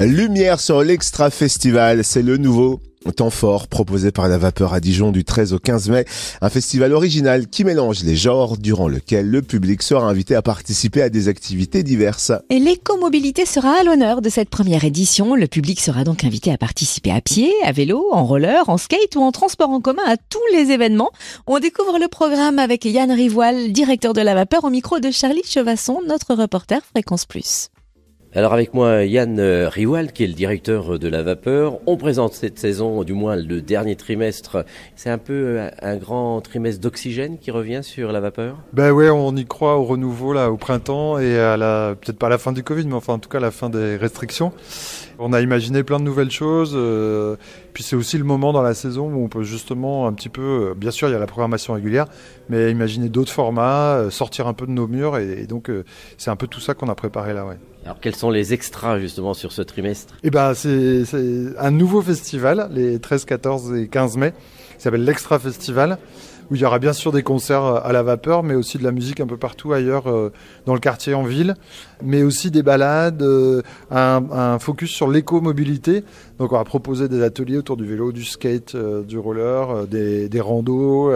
Lumière sur l'Extra Festival, c'est le nouveau temps fort proposé par la vapeur à Dijon du 13 au 15 mai, un festival original qui mélange les genres durant lequel le public sera invité à participer à des activités diverses. Et l'écomobilité sera à l'honneur de cette première édition. Le public sera donc invité à participer à pied, à vélo, en roller, en skate ou en transport en commun à tous les événements. On découvre le programme avec Yann Rivoil, directeur de la vapeur au micro de Charlie Chevasson, notre reporter Fréquence Plus. Alors avec moi Yann euh, Riwald qui est le directeur de la vapeur. On présente cette saison, du moins le dernier trimestre. C'est un peu euh, un grand trimestre d'oxygène qui revient sur la vapeur? Ben ouais, on y croit au renouveau là au printemps et à la peut-être pas à la fin du Covid, mais enfin en tout cas à la fin des restrictions. On a imaginé plein de nouvelles choses. Euh, puis c'est aussi le moment dans la saison où on peut justement un petit peu, bien sûr il y a la programmation régulière, mais imaginer d'autres formats, sortir un peu de nos murs et, donc c'est un peu tout ça qu'on a préparé là. Ouais. Alors quels sont les extras justement sur ce trimestre? Eh ben c'est un nouveau festival les 13, 14 et 15 mai. Qui s'appelle l'Extra Festival où il y aura bien sûr des concerts à la vapeur, mais aussi de la musique un peu partout ailleurs euh, dans le quartier, en ville, mais aussi des balades, euh, un, focus sur l'éco-mobilité. Donc on va proposer des ateliers autour du vélo, du skate, euh, du roller, des, des randos,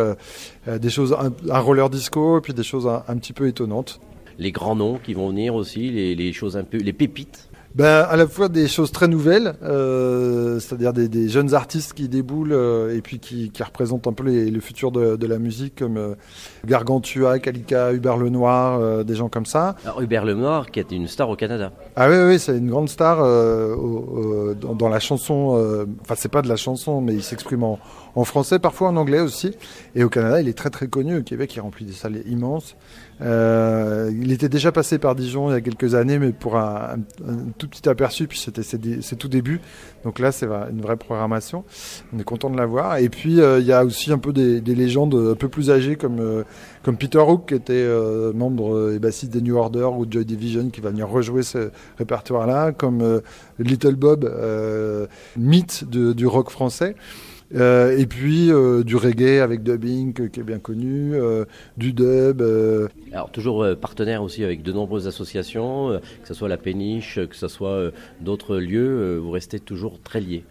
des choses, un, roller disco, et puis des choses un petit peu étonnantes les grands noms qui vont venir aussi, les, choses un peu, les pépites ben, à la fois des choses très nouvelles, euh, c'est-à-dire des, jeunes artistes qui déboulent euh, et puis qui, représentent un peu le futur de, la musique, comme euh, Gargantua, Kalika, Hubert Lenoir, des gens comme ça. Alors, Hubert Lenoir, qui est une star au Canada. Ah oui, oui, c'est une grande star dans, la chanson. Enfin, c'est pas de la chanson, mais il s'exprime en, en, français, parfois en anglais aussi. Et au Canada, il est très très connu. Au Québec, il remplit des salles immenses. il était déjà passé par Dijon il y a quelques années, mais pour un, un tout petit aperçu, puis c'était c'est tout début. Donc là, c'est une vraie programmation. On est content de la voir. Et puis, euh, il y a aussi un peu des, légendes un peu plus âgées, comme, euh, comme Peter Hook, qui était euh, membre et bassiste des New Order ou Joy Division, qui va venir rejouer ce répertoire-là, comme Little Bob, mythe du rock français. Euh, et puis euh, du reggae avec dubbing qui est bien connu, euh, du dub. Alors toujours partenaire aussi avec de nombreuses associations, que ce soit la péniche, que ce soit d'autres lieux, vous restez toujours très liés.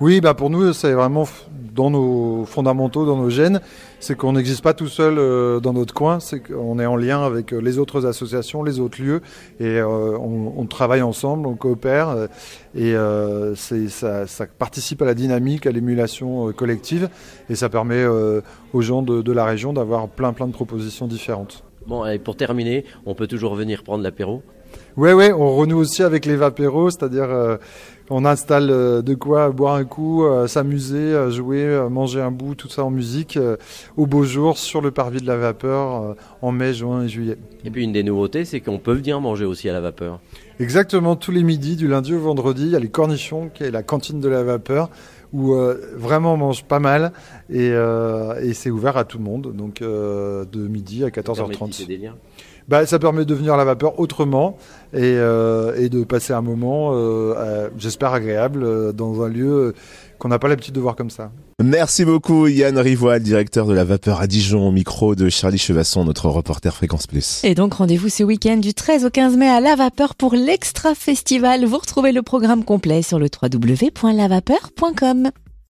Oui, bah pour nous c'est vraiment dans nos fondamentaux, dans nos gènes, c'est qu'on n'existe pas tout seul dans notre coin, c'est qu'on est en lien avec les autres associations, les autres lieux, et on, on, travaille ensemble, on coopère, et ça, participe à la dynamique, à l'émulation euh, collective. Et ça permet euh, aux gens de, la région d'avoir plein plein de propositions différentes. Bon, et pour terminer, on peut toujours venir prendre l'apéro Ouais, ouais, on renoue aussi avec les vapéros, c'est-à-dire euh, on installe de quoi boire un coup, s'amuser, jouer, manger un bout, tout ça en musique, au beau jour, sur le parvis de la vapeur, en mai, juin et juillet. Et puis une des nouveautés, c'est qu'on peut venir manger aussi à la vapeur. Exactement, tous les midis, du lundi au vendredi, il y a les cornichons, qui est la cantine de la vapeur, où euh, vraiment on mange pas mal et, euh, et c'est ouvert à tout le monde, donc euh, de midi à 14h30. Bah, ça permet de venir à la vapeur autrement et, et de passer un moment, j'espère, agréable dans un lieu qu'on n'a pas l'habitude de voir comme ça. Merci beaucoup Yann Rivoil, directeur de la vapeur à Dijon, au micro de Charlie Chevasson, notre reporter Fréquence Plus. Et donc rendez-vous ce week-end du 13 au 15 mai à La Vapeur pour l'Extra Festival. Vous retrouvez le programme complet sur le www.lavapeur.com.